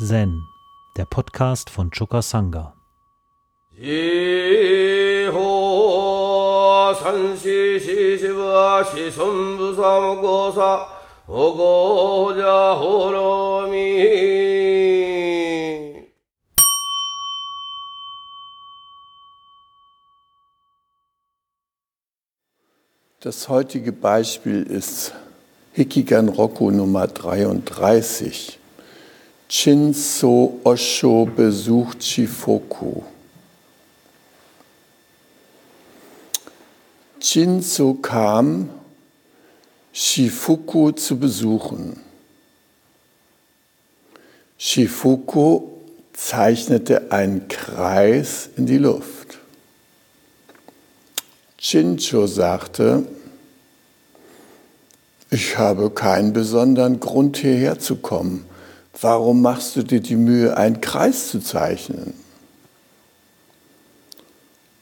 Zen, der Podcast von Choka Sangha. Das heutige Beispiel ist Hikigan Roku Nummer 33. Shinso Osho besucht Shifoku. Shinso kam, Shifuku zu besuchen. Shifuku zeichnete einen Kreis in die Luft. Shincho sagte, ich habe keinen besonderen Grund hierher zu kommen. Warum machst du dir die Mühe, einen Kreis zu zeichnen?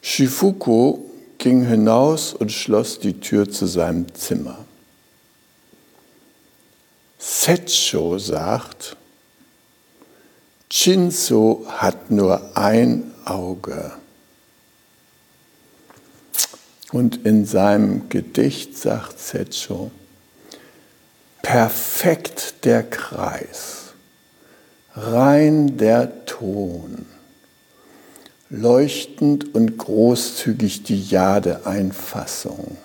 Shifuku ging hinaus und schloss die Tür zu seinem Zimmer. Setcho sagt, Shinzo hat nur ein Auge. Und in seinem Gedicht sagt Setcho, perfekt der Kreis rein der Ton, leuchtend und großzügig die Jade-Einfassung,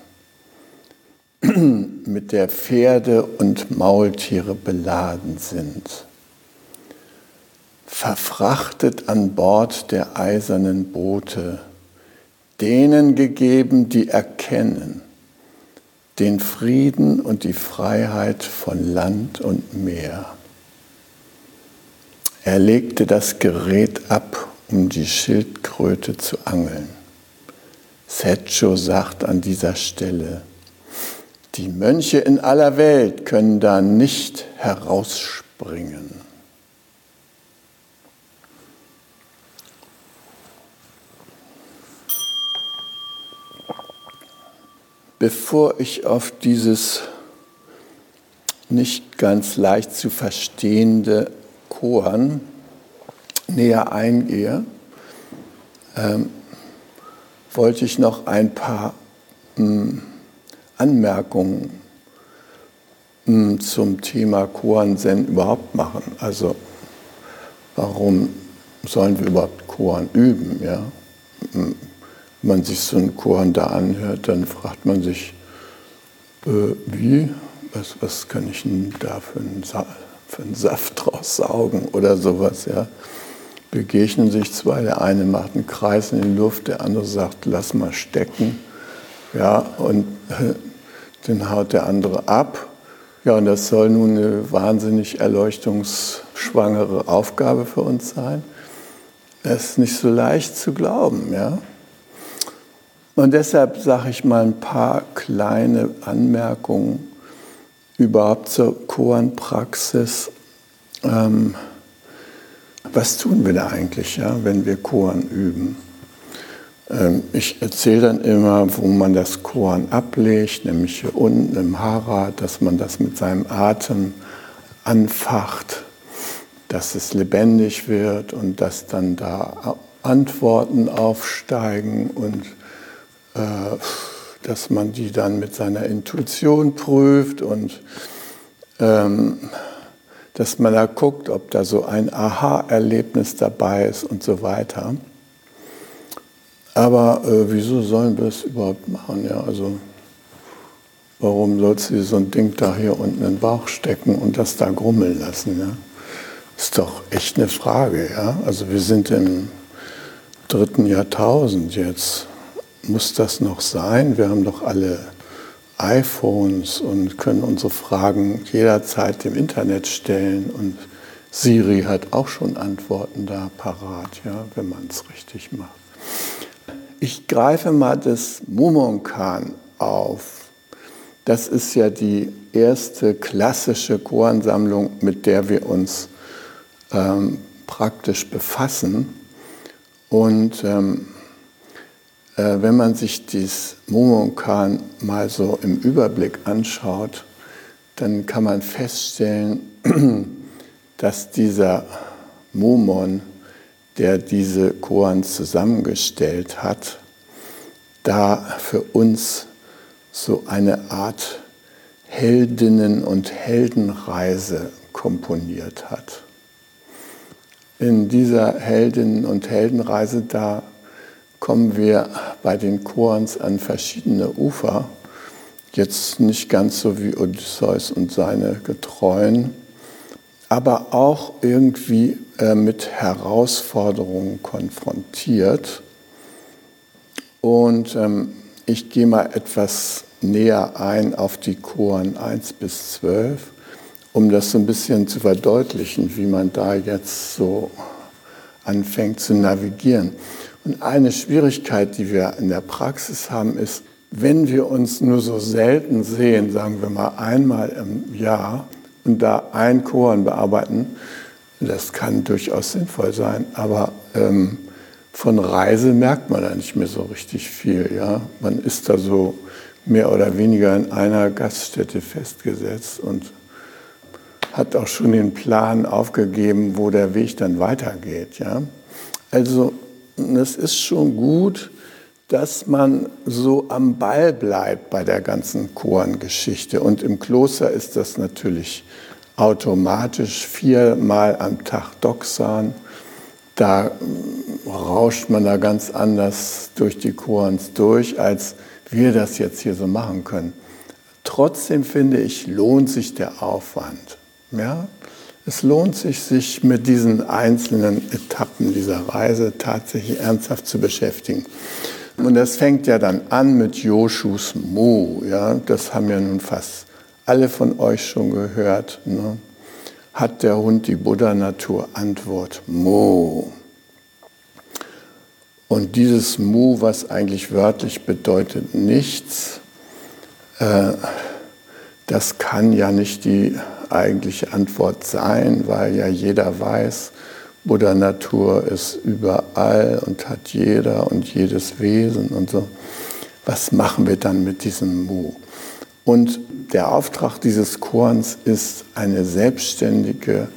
mit der Pferde und Maultiere beladen sind, verfrachtet an Bord der eisernen Boote, denen gegeben, die erkennen den Frieden und die Freiheit von Land und Meer. Er legte das Gerät ab, um die Schildkröte zu angeln. Setcho sagt an dieser Stelle, die Mönche in aller Welt können da nicht herausspringen. Bevor ich auf dieses nicht ganz leicht zu verstehende Koan näher eingehe, ähm, wollte ich noch ein paar ähm, Anmerkungen ähm, zum Thema Koan Zen überhaupt machen. Also warum sollen wir überhaupt Koan üben? Ja? Wenn man sich so einen Koan da anhört, dann fragt man sich, äh, wie? Was, was kann ich denn da für einen Saal? Für einen Saft draus saugen oder sowas. Ja. Begegnen sich zwei, der eine macht einen Kreis in die Luft, der andere sagt, lass mal stecken. Ja, und äh, den haut der andere ab. Ja, und das soll nun eine wahnsinnig erleuchtungsschwangere Aufgabe für uns sein. Das ist nicht so leicht zu glauben, ja. Und deshalb sage ich mal ein paar kleine Anmerkungen überhaupt zur Koan-Praxis. Ähm, was tun wir da eigentlich, ja, wenn wir Koan üben? Ähm, ich erzähle dann immer, wo man das Koan ablegt, nämlich hier unten im Hara, dass man das mit seinem Atem anfacht, dass es lebendig wird und dass dann da Antworten aufsteigen und äh, dass man die dann mit seiner Intuition prüft und ähm, dass man da guckt, ob da so ein Aha-Erlebnis dabei ist und so weiter. Aber äh, wieso sollen wir es überhaupt machen? Ja, also warum sollst du so ein Ding da hier unten in den Bauch stecken und das da grummeln lassen? Ja? Ist doch echt eine Frage. Ja? Also wir sind im dritten Jahrtausend jetzt muss das noch sein? Wir haben doch alle iPhones und können unsere Fragen jederzeit im Internet stellen und Siri hat auch schon Antworten da parat, ja, wenn man es richtig macht. Ich greife mal das Mumonkan auf. Das ist ja die erste klassische Choransammlung, mit der wir uns ähm, praktisch befassen. Und ähm, äh, wenn man sich dieses Momonkan mal so im Überblick anschaut, dann kann man feststellen, dass dieser Mumon, der diese Koans zusammengestellt hat, da für uns so eine Art Heldinnen- und Heldenreise komponiert hat. In dieser Heldinnen- und Heldenreise, da kommen wir bei den Koans an verschiedene Ufer. Jetzt nicht ganz so wie Odysseus und seine Getreuen, aber auch irgendwie äh, mit Herausforderungen konfrontiert. Und ähm, ich gehe mal etwas näher ein auf die Choren 1 bis 12, um das so ein bisschen zu verdeutlichen, wie man da jetzt so anfängt zu navigieren. Und eine Schwierigkeit, die wir in der Praxis haben, ist, wenn wir uns nur so selten sehen, sagen wir mal einmal im Jahr, und da ein Choren bearbeiten, das kann durchaus sinnvoll sein, aber ähm, von Reise merkt man da nicht mehr so richtig viel. Ja? Man ist da so mehr oder weniger in einer Gaststätte festgesetzt und hat auch schon den Plan aufgegeben, wo der Weg dann weitergeht. Ja? Also es ist schon gut, dass man so am Ball bleibt bei der ganzen Chorengeschichte. Und im Kloster ist das natürlich automatisch viermal am Tag Doxan. Da rauscht man da ganz anders durch die Chorens durch, als wir das jetzt hier so machen können. Trotzdem finde ich, lohnt sich der Aufwand. Ja? Es lohnt sich, sich mit diesen einzelnen Etappen dieser Reise tatsächlich ernsthaft zu beschäftigen. Und das fängt ja dann an mit Joshus Mo. Ja? Das haben ja nun fast alle von euch schon gehört. Ne? Hat der Hund die Buddha-Natur? Antwort Mo. Und dieses Mu, was eigentlich wörtlich bedeutet nichts, äh, das kann ja nicht die eigentliche Antwort sein, weil ja jeder weiß, Buddha Natur ist überall und hat jeder und jedes Wesen und so. Was machen wir dann mit diesem Mu? Und der Auftrag dieses Korns ist, eine selbstständige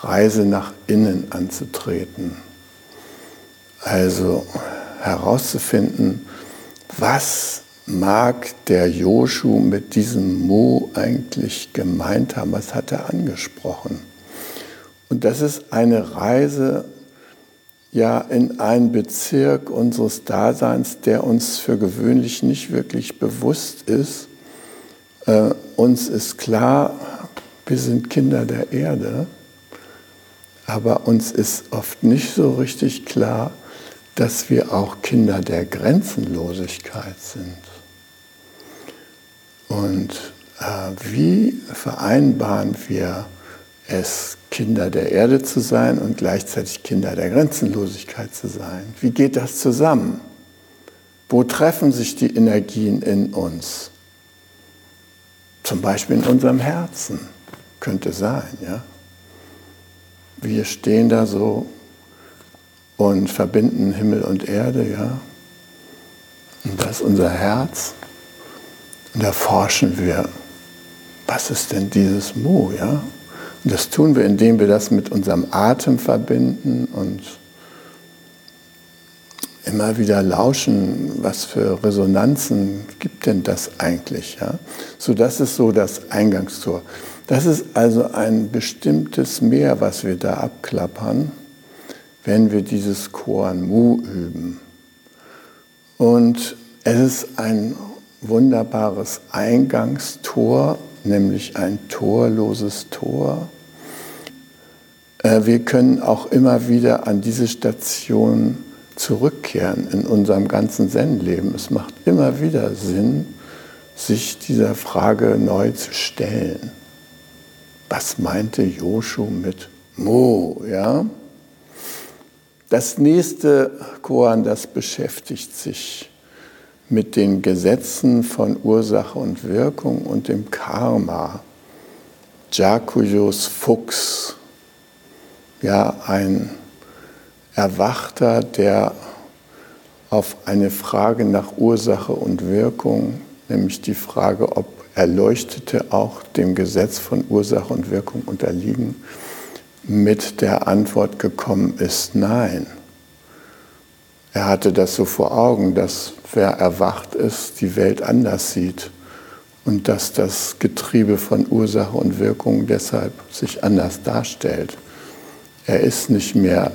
Reise nach innen anzutreten. Also herauszufinden, was mag der Joshu mit diesem Mo eigentlich gemeint haben, was hat er angesprochen. Und das ist eine Reise ja in einen Bezirk unseres Daseins, der uns für gewöhnlich nicht wirklich bewusst ist. Äh, uns ist klar, wir sind Kinder der Erde, aber uns ist oft nicht so richtig klar, dass wir auch Kinder der Grenzenlosigkeit sind. Und äh, wie vereinbaren wir es, Kinder der Erde zu sein und gleichzeitig Kinder der Grenzenlosigkeit zu sein? Wie geht das zusammen? Wo treffen sich die Energien in uns? Zum Beispiel in unserem Herzen, könnte sein, ja. Wir stehen da so und verbinden Himmel und Erde, ja. Und das ist unser Herz. Und da forschen wir, was ist denn dieses Mu, ja? Und das tun wir, indem wir das mit unserem Atem verbinden und immer wieder lauschen, was für Resonanzen gibt denn das eigentlich, ja? So, das ist so das Eingangstor. Das ist also ein bestimmtes Meer, was wir da abklappern wenn wir dieses Koan Mu üben. Und es ist ein wunderbares Eingangstor, nämlich ein torloses Tor. Äh, wir können auch immer wieder an diese Station zurückkehren in unserem ganzen Zen-Leben. Es macht immer wieder Sinn, sich dieser Frage neu zu stellen. Was meinte Joshu mit Mo? Ja? Das nächste Koan, das beschäftigt sich mit den Gesetzen von Ursache und Wirkung und dem Karma. Jakuyos Fuchs, ja, ein Erwachter, der auf eine Frage nach Ursache und Wirkung, nämlich die Frage, ob Erleuchtete auch dem Gesetz von Ursache und Wirkung unterliegen, mit der Antwort gekommen ist, nein. Er hatte das so vor Augen, dass wer erwacht ist, die Welt anders sieht und dass das Getriebe von Ursache und Wirkung deshalb sich anders darstellt. Er ist nicht mehr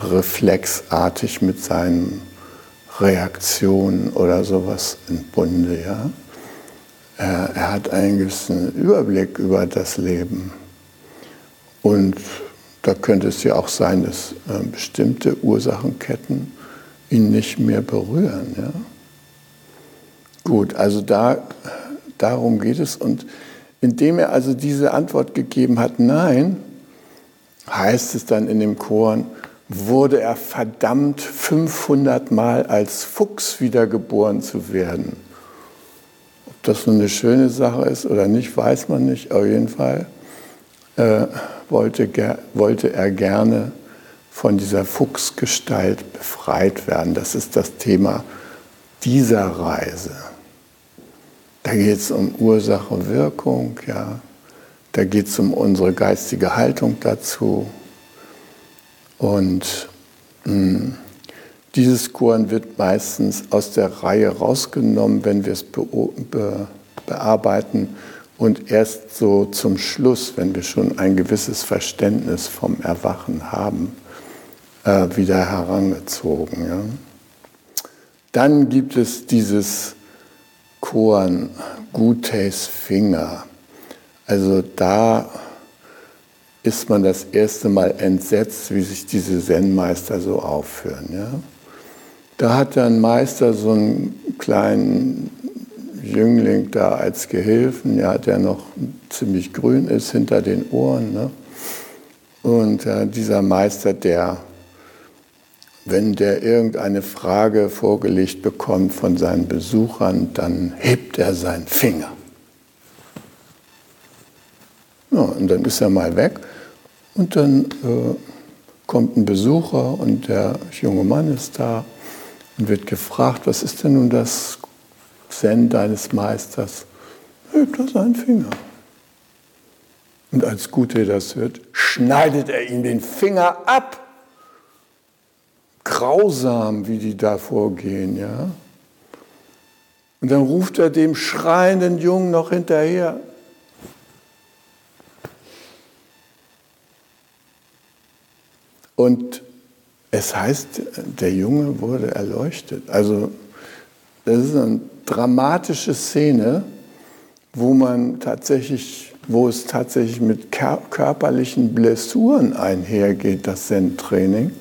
reflexartig mit seinen Reaktionen oder sowas im Bunde. Ja? Er, er hat einen gewissen Überblick über das Leben. Und da könnte es ja auch sein, dass äh, bestimmte Ursachenketten ihn nicht mehr berühren. Ja? Gut, also da, darum geht es. Und indem er also diese Antwort gegeben hat, nein, heißt es dann in dem Chor, wurde er verdammt 500 Mal als Fuchs wiedergeboren zu werden. Ob das nun eine schöne Sache ist oder nicht, weiß man nicht. Auf jeden Fall äh, wollte, wollte er gerne von dieser Fuchsgestalt befreit werden. Das ist das Thema dieser Reise. Da geht es um Ursache, Wirkung, ja. Da geht es um unsere geistige Haltung dazu. Und mh, hm, dieses Koren wird meistens aus der Reihe rausgenommen, wenn wir es be be bearbeiten und erst so zum Schluss, wenn wir schon ein gewisses Verständnis vom Erwachen haben, äh, wieder herangezogen. Ja. Dann gibt es dieses Koan Gutes Finger. Also da ist man das erste Mal entsetzt, wie sich diese Zen-Meister so aufführen. Ja? Da hat der Meister so einen kleinen Jüngling da als Gehilfen, ja, der noch ziemlich grün ist hinter den Ohren. Ne? Und äh, dieser Meister, der, wenn der irgendeine Frage vorgelegt bekommt von seinen Besuchern, dann hebt er seinen Finger. Ja, und dann ist er mal weg und dann äh, kommt ein Besucher und der junge Mann ist da und wird gefragt, was ist denn nun das Zen deines Meisters? Hebt er seinen Finger. Und als Gute das hört, schneidet er ihm den Finger ab. Grausam, wie die da vorgehen, ja. Und dann ruft er dem schreienden Jungen noch hinterher, Und es heißt, der Junge wurde erleuchtet. Also das ist eine dramatische Szene, wo man tatsächlich, wo es tatsächlich mit körperlichen Blessuren einhergeht, das Zen-Training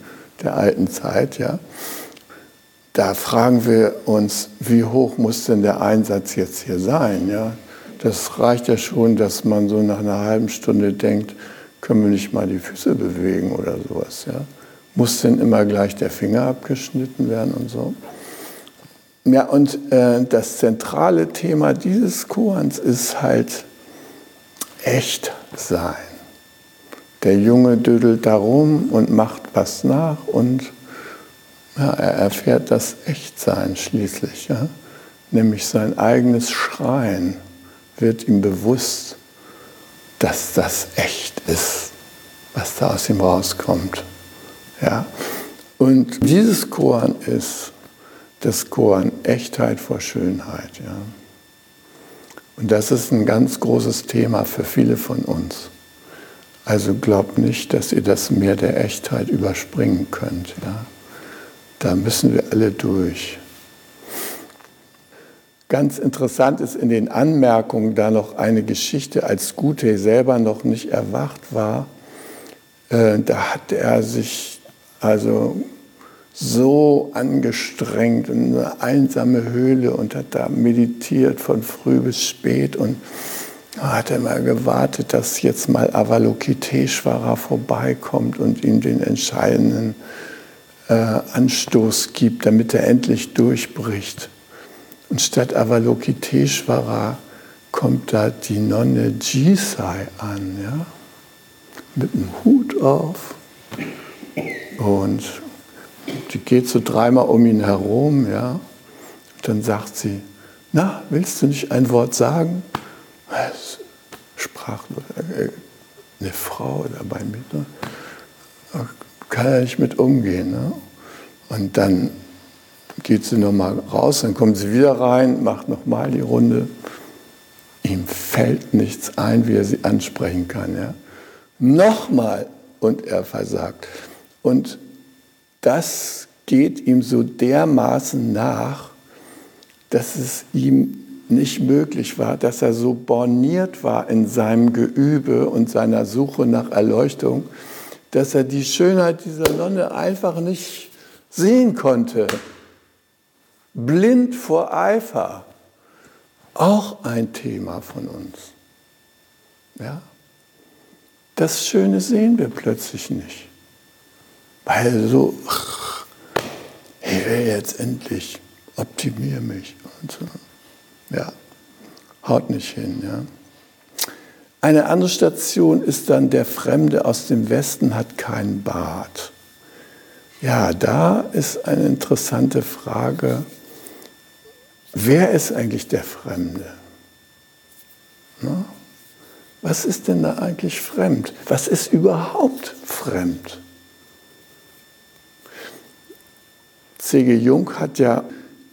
der alten Zeit, ja. Da fragen wir uns, wie hoch muss denn der Einsatz jetzt hier sein, ja? Das reicht ja schon, dass man so nach einer halben Stunde denkt, können wir nicht mal die Füße bewegen oder sowas. Ja? Muss denn immer gleich der Finger abgeschnitten werden und so? Ja, und äh, das zentrale Thema dieses Koans ist halt echt sein. Der Junge dödelt darum und macht was nach und ja, er erfährt das Echtsein schließlich. Ja? Nämlich sein eigenes Schreien wird ihm bewusst dass das echt ist, was da aus ihm rauskommt. Ja? Und dieses Koran ist das Koran Echtheit vor Schönheit. Ja? Und das ist ein ganz großes Thema für viele von uns. Also glaubt nicht, dass ihr das Meer der Echtheit überspringen könnt. Ja? Da müssen wir alle durch. Ganz interessant ist in den Anmerkungen da noch eine Geschichte, als Gute selber noch nicht erwacht war. Äh, da hat er sich also so angestrengt in eine einsame Höhle und hat da meditiert von früh bis spät und hat er mal gewartet, dass jetzt mal Avalokiteshvara vorbeikommt und ihm den entscheidenden äh, Anstoß gibt, damit er endlich durchbricht. Und statt Avalokiteshvara kommt da die Nonne Jisai an, ja? mit einem Hut auf. Und die geht so dreimal um ihn herum. Ja? Dann sagt sie, na, willst du nicht ein Wort sagen? Es sprach äh, eine Frau dabei mit. Ne? kann er nicht mit umgehen. Ne? Und dann geht sie nochmal raus, dann kommt sie wieder rein, macht nochmal die Runde. Ihm fällt nichts ein, wie er sie ansprechen kann. Ja? Nochmal und er versagt. Und das geht ihm so dermaßen nach, dass es ihm nicht möglich war, dass er so borniert war in seinem Geübe und seiner Suche nach Erleuchtung, dass er die Schönheit dieser Nonne einfach nicht sehen konnte. Blind vor Eifer. Auch ein Thema von uns. Ja? Das Schöne sehen wir plötzlich nicht. Weil so, ich will jetzt endlich, optimiere mich und so. Ja, haut nicht hin. Ja. Eine andere Station ist dann, der Fremde aus dem Westen hat keinen Bart. Ja, da ist eine interessante Frage. Wer ist eigentlich der Fremde? Na? Was ist denn da eigentlich fremd? Was ist überhaupt fremd? C.G. Jung hat ja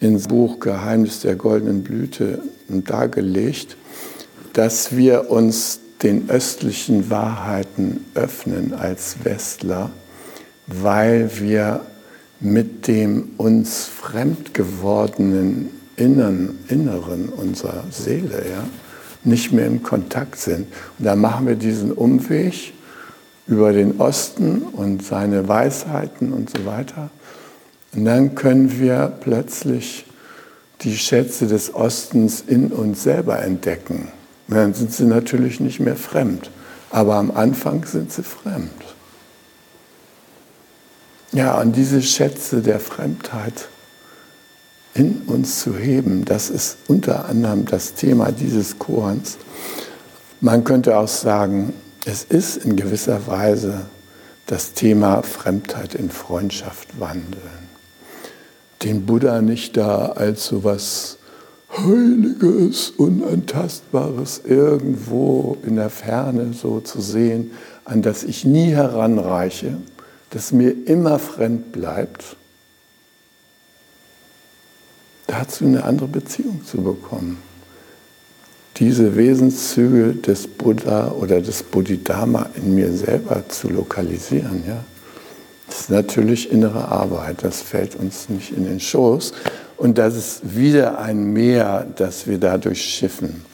ins Buch Geheimnis der goldenen Blüte dargelegt, dass wir uns den östlichen Wahrheiten öffnen als Westler, weil wir mit dem uns fremd gewordenen Innern, Inneren unserer Seele ja, nicht mehr im Kontakt sind. Und da machen wir diesen Umweg über den Osten und seine Weisheiten und so weiter und dann können wir plötzlich die Schätze des Ostens in uns selber entdecken. Und dann sind sie natürlich nicht mehr fremd, aber am Anfang sind sie fremd. Ja, und diese Schätze der Fremdheit in uns zu heben, das ist unter anderem das Thema dieses Chorens. Man könnte auch sagen, es ist in gewisser Weise das Thema Fremdheit in Freundschaft wandeln den Buddha nicht da als so was Heiliges, Unantastbares irgendwo in der Ferne so zu sehen, an das ich nie heranreiche, das mir immer fremd bleibt, dazu eine andere Beziehung zu bekommen. Diese Wesenszüge des Buddha oder des Bodhidharma in mir selber zu lokalisieren. Ja? Das ist natürlich innere Arbeit, das fällt uns nicht in den Schoß. Und das ist wieder ein Meer, das wir da durchschiffen.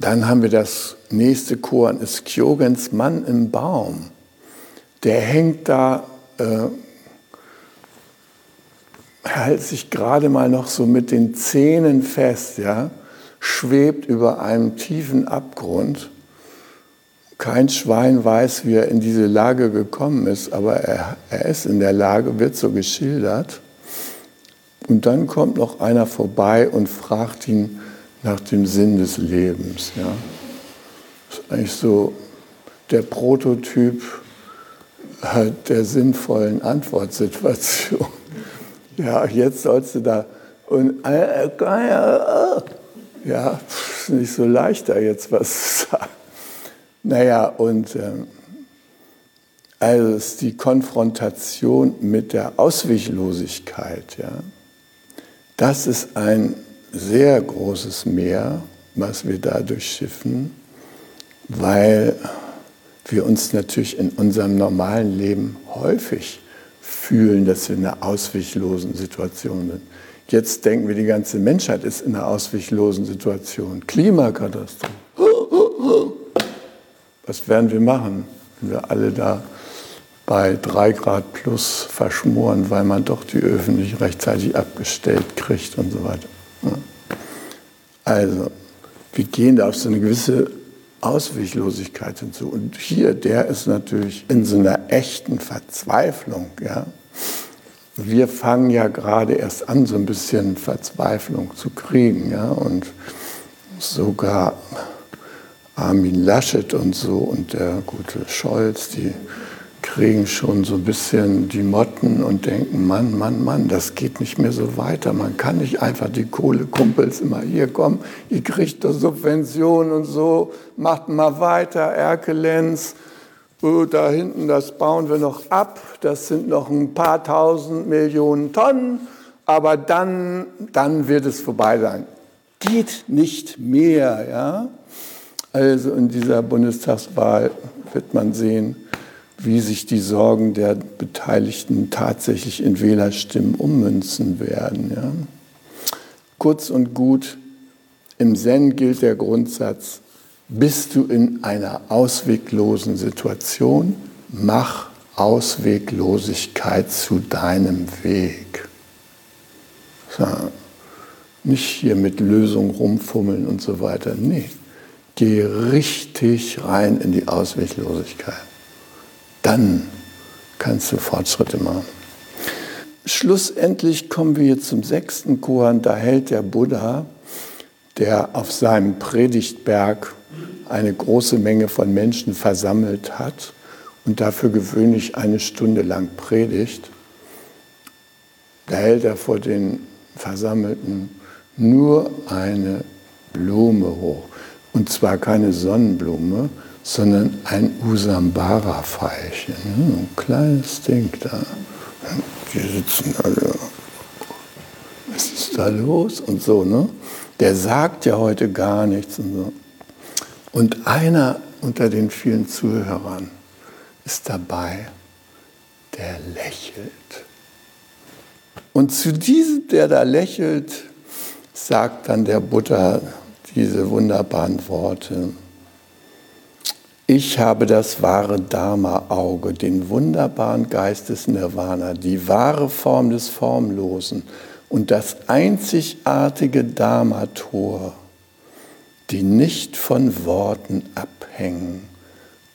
Dann haben wir das nächste Chor, ist Kyogens Mann im Baum. Der hängt da, äh, hält sich gerade mal noch so mit den Zähnen fest, ja, schwebt über einem tiefen Abgrund kein Schwein weiß, wie er in diese Lage gekommen ist, aber er, er ist in der Lage, wird so geschildert. Und dann kommt noch einer vorbei und fragt ihn nach dem Sinn des Lebens. Ja. Das ist eigentlich so der Prototyp der sinnvollen Antwortsituation. Ja, jetzt sollst du da und äh, äh, äh, ja, ist nicht so leicht, da jetzt was zu sagen. Naja, und ähm, also die Konfrontation mit der Ausweglosigkeit, ja, das ist ein sehr großes Meer, was wir da durchschiffen, weil wir uns natürlich in unserem normalen Leben häufig fühlen, dass wir in einer ausweglosen Situation sind. Jetzt denken wir, die ganze Menschheit ist in einer ausweglosen Situation. Klimakatastrophe. Was werden wir machen, wenn wir alle da bei drei Grad plus verschmoren, weil man doch die Öfen nicht rechtzeitig abgestellt kriegt und so weiter. Also, wir gehen da auf so eine gewisse Ausweglosigkeit hinzu. Und hier, der ist natürlich in so einer echten Verzweiflung. Ja? Wir fangen ja gerade erst an, so ein bisschen Verzweiflung zu kriegen. Ja? Und sogar Armin Laschet und so und der gute Scholz, die kriegen schon so ein bisschen die Motten und denken, Mann, Mann, Mann, das geht nicht mehr so weiter. Man kann nicht einfach die Kohlekumpels immer hier kommen, ihr kriegt doch Subventionen und so, macht mal weiter, Erkelenz, oh, da hinten, das bauen wir noch ab, das sind noch ein paar tausend Millionen Tonnen, aber dann, dann wird es vorbei sein. Geht nicht mehr, ja. Also in dieser Bundestagswahl wird man sehen, wie sich die Sorgen der Beteiligten tatsächlich in Wählerstimmen ummünzen werden. Ja. Kurz und gut, im Zen gilt der Grundsatz, bist du in einer ausweglosen Situation, mach Ausweglosigkeit zu deinem Weg. So, nicht hier mit Lösungen rumfummeln und so weiter. Nee, geh richtig rein in die Ausweglosigkeit. Dann kannst du Fortschritte machen. Schlussendlich kommen wir zum sechsten Koran. Da hält der Buddha, der auf seinem Predigtberg eine große Menge von Menschen versammelt hat und dafür gewöhnlich eine Stunde lang predigt, da hält er vor den Versammelten nur eine Blume hoch. Und zwar keine Sonnenblume, sondern ein Usambara-Veilchen. Ein kleines Ding da. Die sitzen alle. Was ist da los? Und so, ne? Der sagt ja heute gar nichts und so. Und einer unter den vielen Zuhörern ist dabei, der lächelt. Und zu diesem, der da lächelt, sagt dann der Buddha diese wunderbaren Worte. Ich habe das wahre Dharma-Auge, den wunderbaren Geist des Nirvana, die wahre Form des Formlosen und das einzigartige Dharma-Tor die nicht von Worten abhängen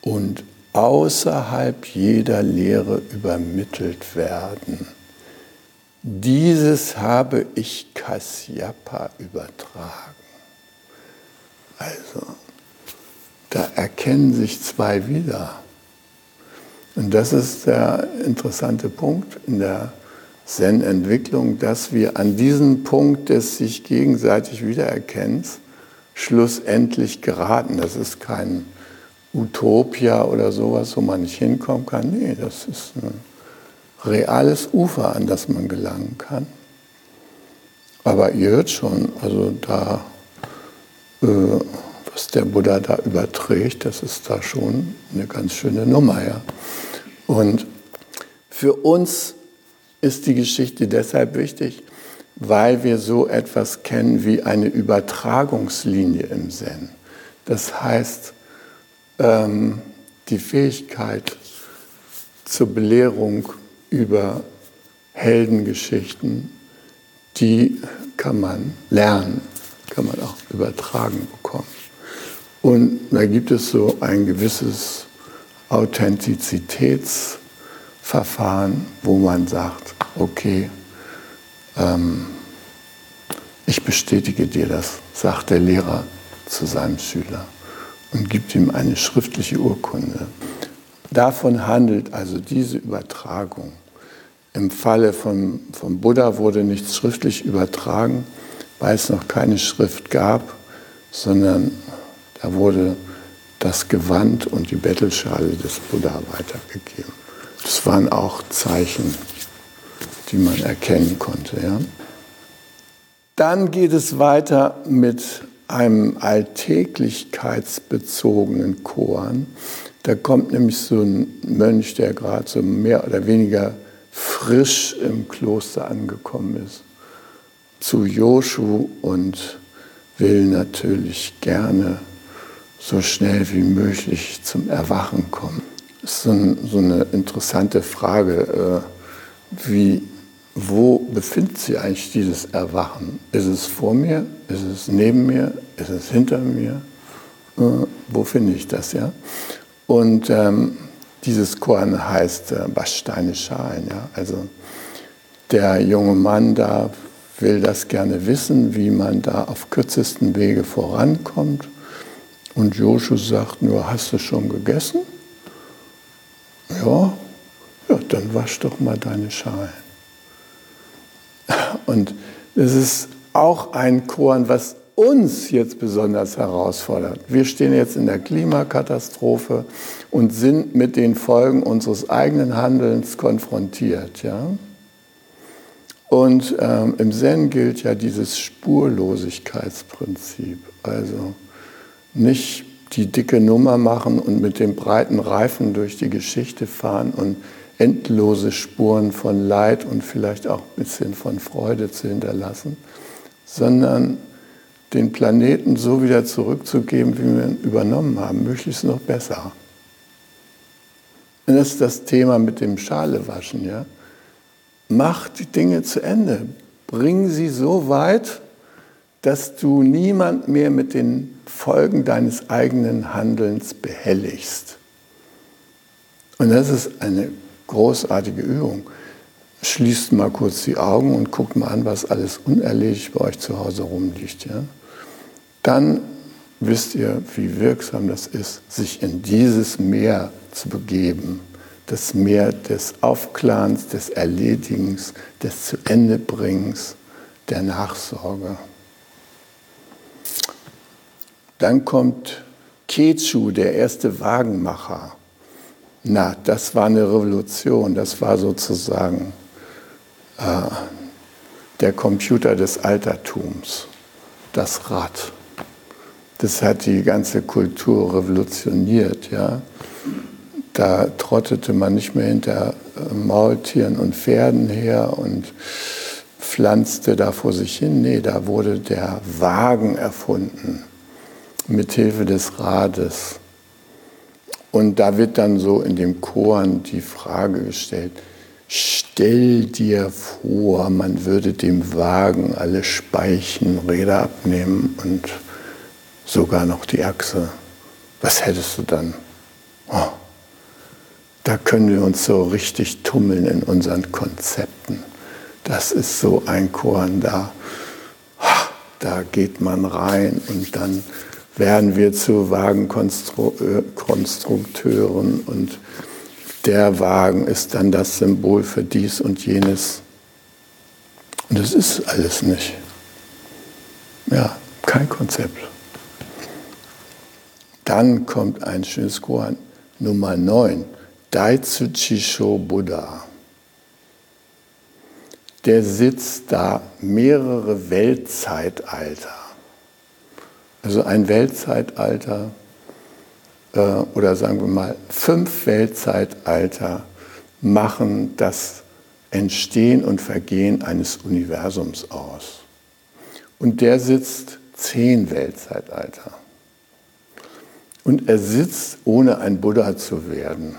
und außerhalb jeder Lehre übermittelt werden. Dieses habe ich Kasyapa übertragen. Also, da erkennen sich zwei wieder. Und das ist der interessante Punkt in der Zen-Entwicklung, dass wir an diesem Punkt des sich gegenseitig Wiedererkennens schlussendlich geraten. Das ist kein Utopia oder sowas, wo man nicht hinkommen kann. Nee, das ist ein reales Ufer, an das man gelangen kann. Aber ihr hört schon, also da, was der Buddha da überträgt, das ist da schon eine ganz schöne Nummer. Ja. Und für uns ist die Geschichte deshalb wichtig, weil wir so etwas kennen wie eine Übertragungslinie im Zen. Das heißt, ähm, die Fähigkeit zur Belehrung über Heldengeschichten, die kann man lernen, kann man auch übertragen bekommen. Und da gibt es so ein gewisses Authentizitätsverfahren, wo man sagt, okay, ähm, ich bestätige dir das, sagt der Lehrer zu seinem Schüler und gibt ihm eine schriftliche Urkunde. Davon handelt also diese Übertragung. Im Falle von, von Buddha wurde nichts schriftlich übertragen, weil es noch keine Schrift gab, sondern da wurde das Gewand und die Bettelschale des Buddha weitergegeben. Das waren auch Zeichen die man erkennen konnte. Ja. Dann geht es weiter mit einem alltäglichkeitsbezogenen Koan. Da kommt nämlich so ein Mönch, der gerade so mehr oder weniger frisch im Kloster angekommen ist, zu Joshu und will natürlich gerne so schnell wie möglich zum Erwachen kommen. Das ist so, eine interessante Frage, äh, wie wo befindet sich eigentlich dieses Erwachen? Ist es vor mir? Ist es neben mir? Ist es hinter mir? Äh, wo finde ich das? Ja? Und ähm, dieses Korn heißt äh, Basteine Schalen. Ja? Also der junge Mann da will das gerne wissen, wie man da auf kürzesten Wege vorankommt. Und Joshu sagt nur, hast du schon gegessen? Ja, ja, dann wasch doch mal deine Schalen. Und es ist auch ein Korn, was uns jetzt besonders herausfordert. Wir stehen jetzt in der Klimakatastrophe und sind mit den Folgen unseres eigenen Handelns konfrontiert. Ja? Und ähm, im Zen gilt ja dieses Spurlosigkeitsprinzip. Also nicht die dicke Nummer machen und mit dem breiten Reifen durch die Geschichte fahren und endlose Spuren von Leid und vielleicht auch ein bisschen von Freude zu hinterlassen, sondern den Planeten so wieder zurückzugeben, wie wir ihn übernommen haben, möglichst noch besser. Und das ist das Thema mit dem Schalewaschen. Ja? Mach die Dinge zu Ende. Bring sie so weit, dass du niemand mehr mit den Folgen deines eigenen Handelns behelligst. Und das ist eine großartige Übung. Schließt mal kurz die Augen und guckt mal an, was alles unerledigt bei euch zu Hause rumliegt. Ja? dann wisst ihr, wie wirksam das ist, sich in dieses Meer zu begeben. Das Meer des Aufklarens, des Erledigens, des zu Ende Bringens, der Nachsorge. Dann kommt Kechu, der erste Wagenmacher. Na, das war eine Revolution, das war sozusagen äh, der Computer des Altertums, das Rad das hat die ganze Kultur revolutioniert. Ja? Da trottete man nicht mehr hinter äh, Maultieren und Pferden her und pflanzte da vor sich hin. Nee, da wurde der Wagen erfunden, mithilfe des Rades. Und da wird dann so in dem Korn die Frage gestellt, stell dir vor, man würde dem Wagen alle Speichen, Räder abnehmen und sogar noch die Achse. Was hättest du dann? Oh, da können wir uns so richtig tummeln in unseren Konzepten. Das ist so ein Korn da. Da geht man rein und dann werden wir zu Wagenkonstrukteuren und der Wagen ist dann das Symbol für dies und jenes. Und das ist alles nicht. Ja, kein Konzept. Dann kommt ein schönes Koan, Nummer 9, Daitsu Chisho Buddha. Der sitzt da mehrere Weltzeitalter. Also ein Weltzeitalter äh, oder sagen wir mal fünf Weltzeitalter machen das Entstehen und Vergehen eines Universums aus. Und der sitzt zehn Weltzeitalter. Und er sitzt, ohne ein Buddha zu werden.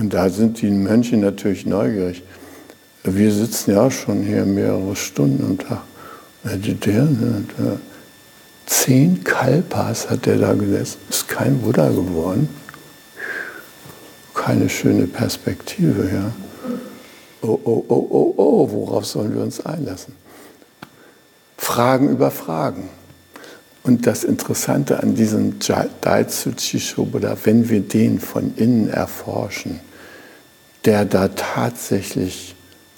Und da sind die Mönche natürlich neugierig. Wir sitzen ja schon hier mehrere Stunden am Tag. Der, der, zehn Kalpas hat der da gesessen, ist kein Buddha geworden. Keine schöne Perspektive, ja. Oh, oh, oh, oh, oh, worauf sollen wir uns einlassen? Fragen über Fragen. Und das Interessante an diesem Daitsu Chishobuda, wenn wir den von innen erforschen, der da tatsächlich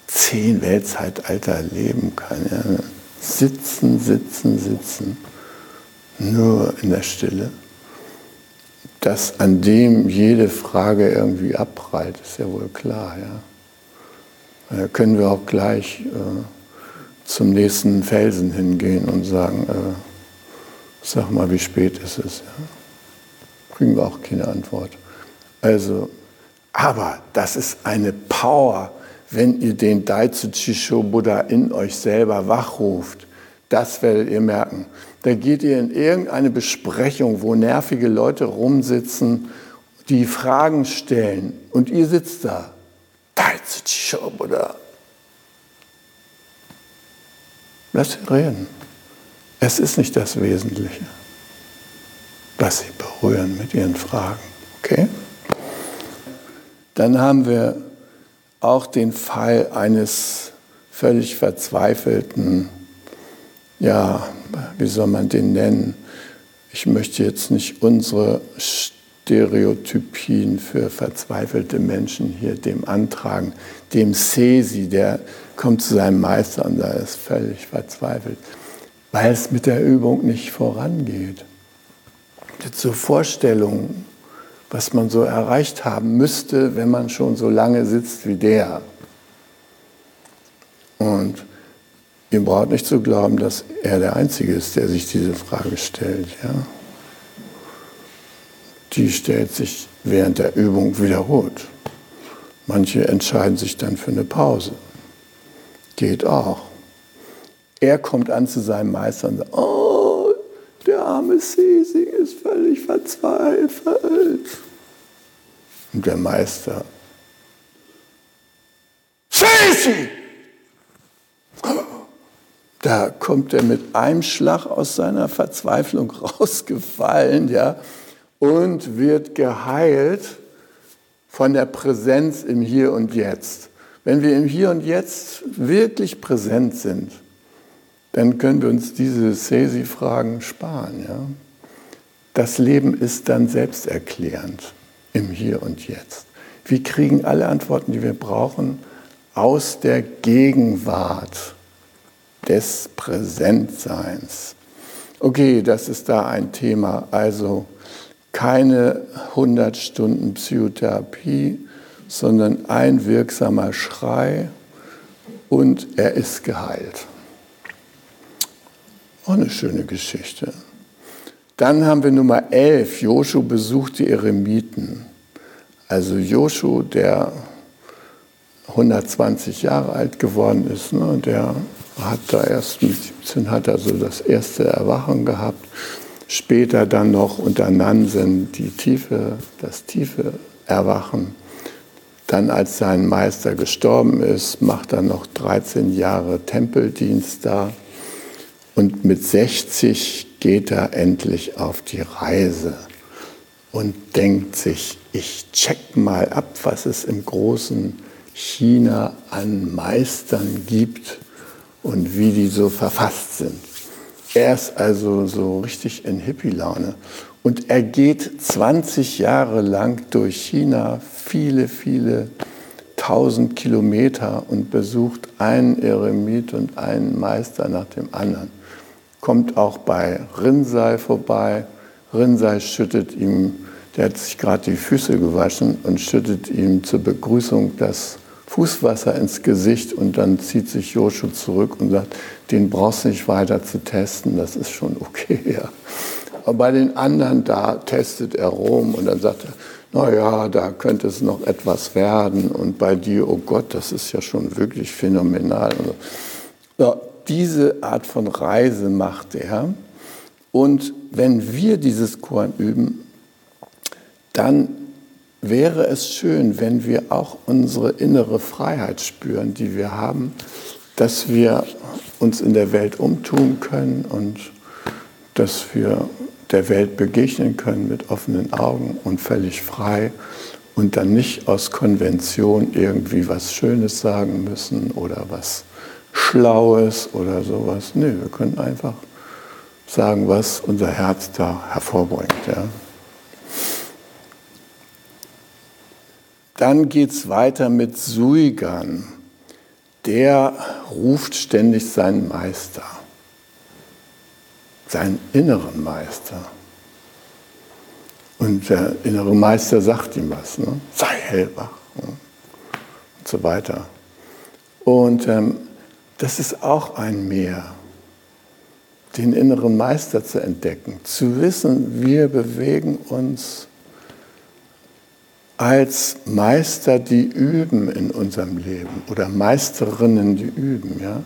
zehn Weltzeitalter leben kann. Ja. Sitzen, sitzen, sitzen, nur in der Stille. Dass an dem jede Frage irgendwie abprallt, ist ja wohl klar. Ja. Da können wir auch gleich äh, zum nächsten Felsen hingehen und sagen, äh, Sag mal, wie spät ist es? Ja? Kriegen wir auch keine Antwort. Also, aber das ist eine Power, wenn ihr den Daitsu Chisho Buddha in euch selber wachruft. Das werdet ihr merken. Da geht ihr in irgendeine Besprechung, wo nervige Leute rumsitzen, die Fragen stellen und ihr sitzt da. Daitsu Chisho Buddha. Lass sie reden. Es ist nicht das Wesentliche, was Sie berühren mit Ihren Fragen. Okay? Dann haben wir auch den Fall eines völlig verzweifelten, ja, wie soll man den nennen? Ich möchte jetzt nicht unsere Stereotypien für verzweifelte Menschen hier dem antragen. Dem Sesi, der kommt zu seinem Meister und da ist völlig verzweifelt weil es mit der Übung nicht vorangeht. Zur Vorstellung, was man so erreicht haben müsste, wenn man schon so lange sitzt wie der. Und ihr braucht nicht zu glauben, dass er der Einzige ist, der sich diese Frage stellt. Ja? Die stellt sich während der Übung wiederholt. Manche entscheiden sich dann für eine Pause. Geht auch. Er kommt an zu seinem Meister und sagt, oh, der arme Sisi ist völlig verzweifelt. Und der Meister, Sisi! Da kommt er mit einem Schlag aus seiner Verzweiflung rausgefallen, ja, und wird geheilt von der Präsenz im Hier und Jetzt. Wenn wir im Hier und Jetzt wirklich präsent sind, dann können wir uns diese Sesi-Fragen sparen. Ja? Das Leben ist dann selbsterklärend im Hier und Jetzt. Wir kriegen alle Antworten, die wir brauchen, aus der Gegenwart des Präsentseins. Okay, das ist da ein Thema. Also keine 100 Stunden Psychotherapie, sondern ein wirksamer Schrei und er ist geheilt. Auch eine schöne Geschichte. Dann haben wir Nummer 11, Joshu besucht die Eremiten. Also Joshu, der 120 Jahre alt geworden ist, ne, der hat da erst mit 17 hat er so das erste Erwachen gehabt später dann noch unter Nansen die tiefe, das tiefe Erwachen. Dann, als sein Meister gestorben ist, macht er noch 13 Jahre Tempeldienst da. Und mit 60 geht er endlich auf die Reise und denkt sich, ich check mal ab, was es im großen China an Meistern gibt und wie die so verfasst sind. Er ist also so richtig in Hippie-Laune. Und er geht 20 Jahre lang durch China, viele, viele tausend Kilometer und besucht einen Eremit und einen Meister nach dem anderen. Kommt auch bei Rinzai vorbei. Rinzai schüttet ihm, der hat sich gerade die Füße gewaschen und schüttet ihm zur Begrüßung das Fußwasser ins Gesicht und dann zieht sich Joshu zurück und sagt, den brauchst du nicht weiter zu testen, das ist schon okay. Ja. Aber bei den anderen, da testet er Rom und dann sagt er, naja, da könnte es noch etwas werden und bei dir, oh Gott, das ist ja schon wirklich phänomenal. Ja, diese Art von Reise macht er. Und wenn wir dieses Korn üben, dann wäre es schön, wenn wir auch unsere innere Freiheit spüren, die wir haben, dass wir uns in der Welt umtun können und dass wir der Welt begegnen können mit offenen Augen und völlig frei und dann nicht aus Konvention irgendwie was Schönes sagen müssen oder was Schlaues oder sowas. Nö, wir können einfach sagen, was unser Herz da hervorbringt. Ja. Dann geht es weiter mit Suigan. Der ruft ständig seinen Meister, seinen inneren Meister. Und der innere Meister sagt ihm was, ne? sei hellwach ne? und so weiter. Und ähm, das ist auch ein Mehr, den inneren Meister zu entdecken, zu wissen, wir bewegen uns als Meister, die üben in unserem Leben oder Meisterinnen, die üben, ja,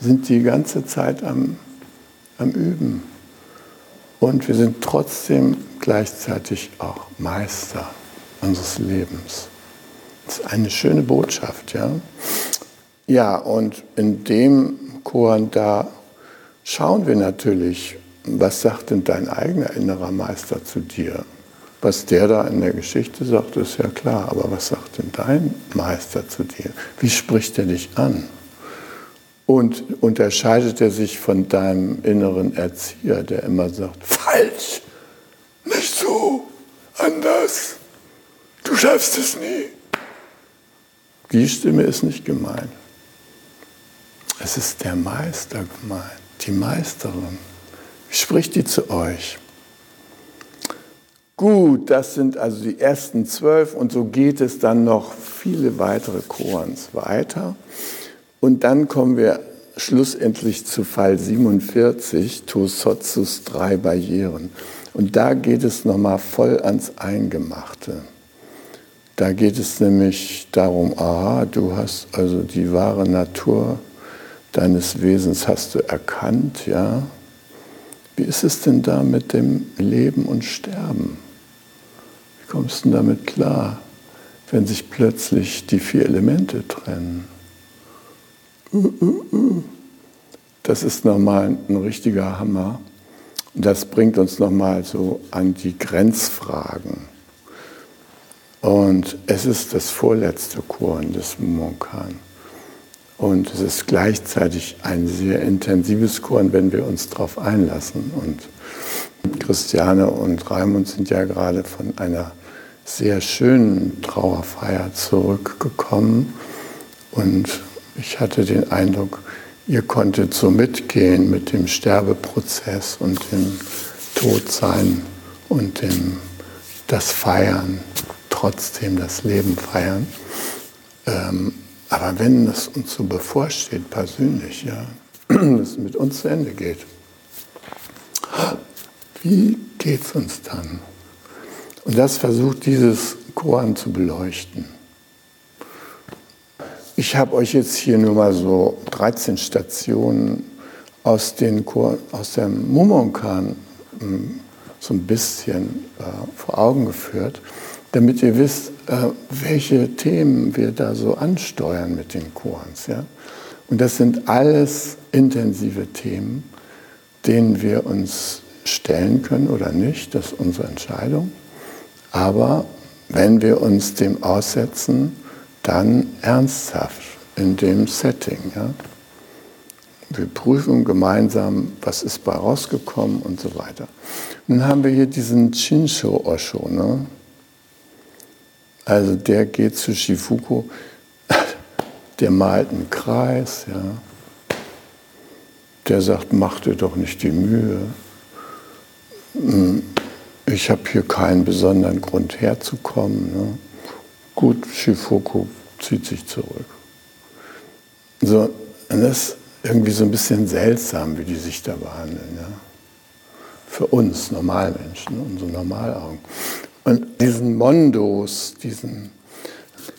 sind die ganze Zeit am, am Üben. Und wir sind trotzdem gleichzeitig auch Meister unseres Lebens. Das ist eine schöne Botschaft, ja. Ja, und in dem Chor da schauen wir natürlich, was sagt denn dein eigener innerer Meister zu dir? Was der da in der Geschichte sagt, ist ja klar. Aber was sagt denn dein Meister zu dir? Wie spricht er dich an? Und unterscheidet er sich von deinem inneren Erzieher, der immer sagt, falsch, nicht so, anders, du schaffst es nie. Die Stimme ist nicht gemeint. Es ist der Meister gemeint, die Meisterin. Wie spricht die zu euch? Gut, das sind also die ersten zwölf und so geht es dann noch viele weitere Korans weiter. Und dann kommen wir schlussendlich zu Fall 47, Tosotsus drei Barrieren. Und da geht es nochmal voll ans Eingemachte. Da geht es nämlich darum, aha, du hast also die wahre Natur deines Wesens hast du erkannt, ja. Wie ist es denn da mit dem Leben und Sterben? Wie kommst du damit klar, wenn sich plötzlich die vier Elemente trennen? Das ist nochmal ein richtiger Hammer. Und das bringt uns nochmal so an die Grenzfragen. Und es ist das vorletzte Korn des Monkan. Und es ist gleichzeitig ein sehr intensives Korn, wenn wir uns darauf einlassen. Und Christiane und Raimund sind ja gerade von einer sehr schönen Trauerfeier zurückgekommen. Und ich hatte den Eindruck, ihr konntet so mitgehen mit dem Sterbeprozess und dem Todsein und dem das Feiern, trotzdem das Leben feiern. Ähm, aber wenn es uns so bevorsteht, persönlich, ja, dass es mit uns zu Ende geht, wie geht es uns dann? Und das versucht dieses Koran zu beleuchten. Ich habe euch jetzt hier nur mal so 13 Stationen aus, den Chor, aus dem Mumonkan hm, so ein bisschen äh, vor Augen geführt, damit ihr wisst, äh, welche Themen wir da so ansteuern mit den Chorens. Ja? Und das sind alles intensive Themen, denen wir uns stellen können oder nicht, das ist unsere Entscheidung. Aber wenn wir uns dem aussetzen, dann ernsthaft in dem Setting. Ja? Wir prüfen gemeinsam, was ist bei rausgekommen und so weiter. Nun haben wir hier diesen Chinsho Osho. Ne? Also der geht zu Shifuku, der malt einen Kreis, ja. Der sagt, mach dir doch nicht die Mühe. Hm, ich habe hier keinen besonderen Grund herzukommen. Ne? Gut, Shifuku zieht sich zurück. So, das ist irgendwie so ein bisschen seltsam, wie die sich da behandeln. Ja? Für uns Normalmenschen, unsere Normalaugen. Und diesen Mondos, diesen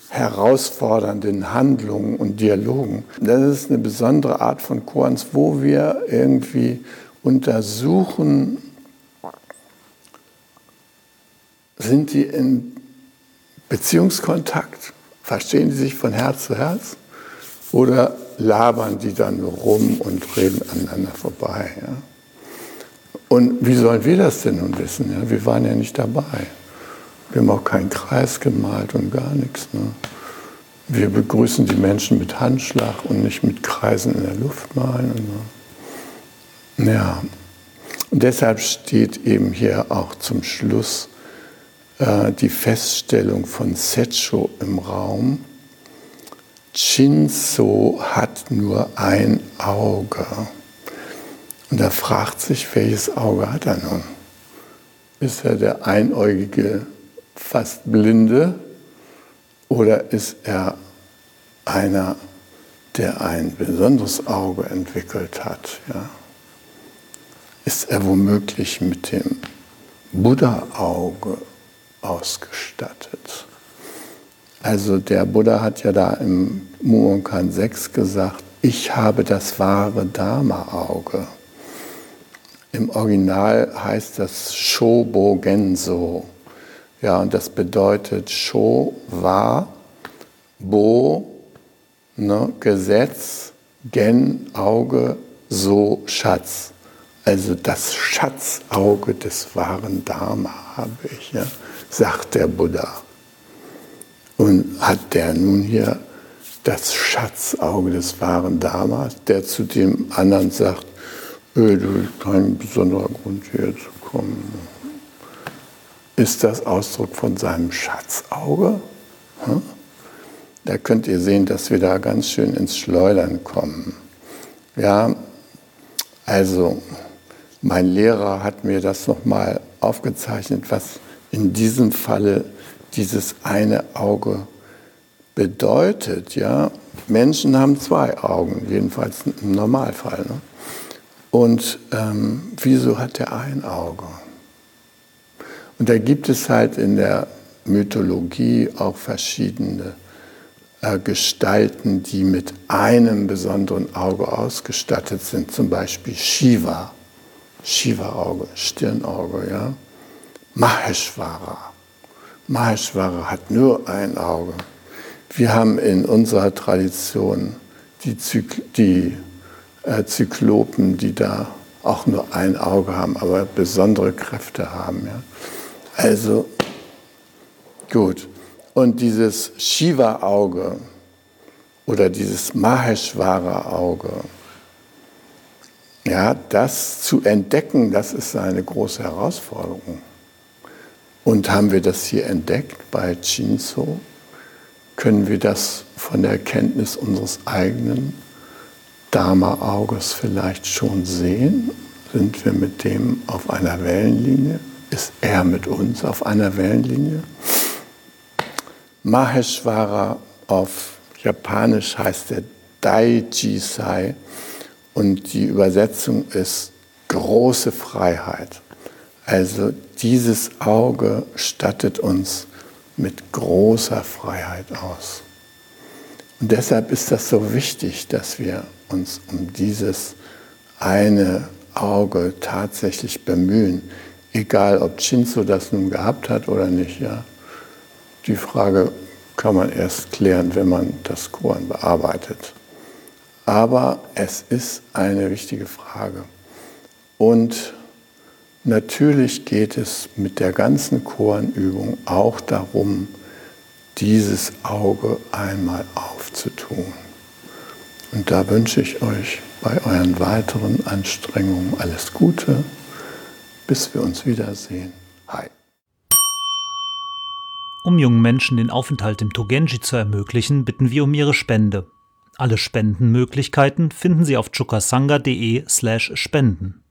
herausfordernden Handlungen und Dialogen, das ist eine besondere Art von Koans, wo wir irgendwie untersuchen, sind die in Beziehungskontakt, verstehen die sich von Herz zu Herz oder labern die dann rum und reden aneinander vorbei. Ja? Und wie sollen wir das denn nun wissen? Ja? Wir waren ja nicht dabei. Wir haben auch keinen Kreis gemalt und gar nichts. Ne? Wir begrüßen die Menschen mit Handschlag und nicht mit Kreisen in der Luft malen. Ne? Ja, und deshalb steht eben hier auch zum Schluss äh, die Feststellung von Secho im Raum. Shinzo hat nur ein Auge. Und er fragt sich, welches Auge hat er nun? Ist er der einäugige fast Blinde oder ist er einer, der ein besonderes Auge entwickelt hat? Ja? Ist er womöglich mit dem Buddha-Auge ausgestattet? Also der Buddha hat ja da im Mumonkan 6 gesagt, ich habe das wahre Dharma-Auge. Im Original heißt das Shobo Genso. Ja, und das bedeutet Sho, war, Bo, ne, Gesetz, Gen, Auge, So, Schatz. Also das Schatzauge des wahren Dharma habe ich, ja, sagt der Buddha. Und hat der nun hier das Schatzauge des wahren Dharma, der zu dem anderen sagt, äh, du hast kein besonderer Grund hierher zu kommen ist das Ausdruck von seinem Schatzauge. Hm? Da könnt ihr sehen, dass wir da ganz schön ins Schleudern kommen. Ja, Also mein Lehrer hat mir das nochmal aufgezeichnet, was in diesem Falle dieses eine Auge bedeutet. Ja? Menschen haben zwei Augen, jedenfalls im Normalfall. Ne? Und ähm, wieso hat er ein Auge? Und da gibt es halt in der Mythologie auch verschiedene äh, Gestalten, die mit einem besonderen Auge ausgestattet sind, zum Beispiel Shiva, Shiva-Auge, Stirnauge, ja. Maheshwara. Maheshwara hat nur ein Auge. Wir haben in unserer Tradition die, Zyk die äh, Zyklopen, die da auch nur ein Auge haben, aber besondere Kräfte haben. Ja. Also gut. Und dieses Shiva-Auge oder dieses Maheshwara-Auge, ja, das zu entdecken, das ist eine große Herausforderung. Und haben wir das hier entdeckt bei Chinzo? Können wir das von der Erkenntnis unseres eigenen Dharma-Auges vielleicht schon sehen? Sind wir mit dem auf einer Wellenlinie? Ist er mit uns auf einer Wellenlinie? Maheshwara auf Japanisch heißt er Daijisai und die Übersetzung ist große Freiheit. Also dieses Auge stattet uns mit großer Freiheit aus. Und deshalb ist das so wichtig, dass wir uns um dieses eine Auge tatsächlich bemühen, egal ob Shinzo das nun gehabt hat oder nicht. Ja. Die Frage kann man erst klären, wenn man das Koran bearbeitet. Aber es ist eine wichtige Frage. Und natürlich geht es mit der ganzen Koranübung auch darum, dieses Auge einmal aufzutun. Und da wünsche ich euch bei euren weiteren Anstrengungen alles Gute, bis wir uns wiedersehen. Hi. Um jungen Menschen den Aufenthalt im Togenji zu ermöglichen, bitten wir um ihre Spende. Alle Spendenmöglichkeiten finden Sie auf chukasanga.de/spenden.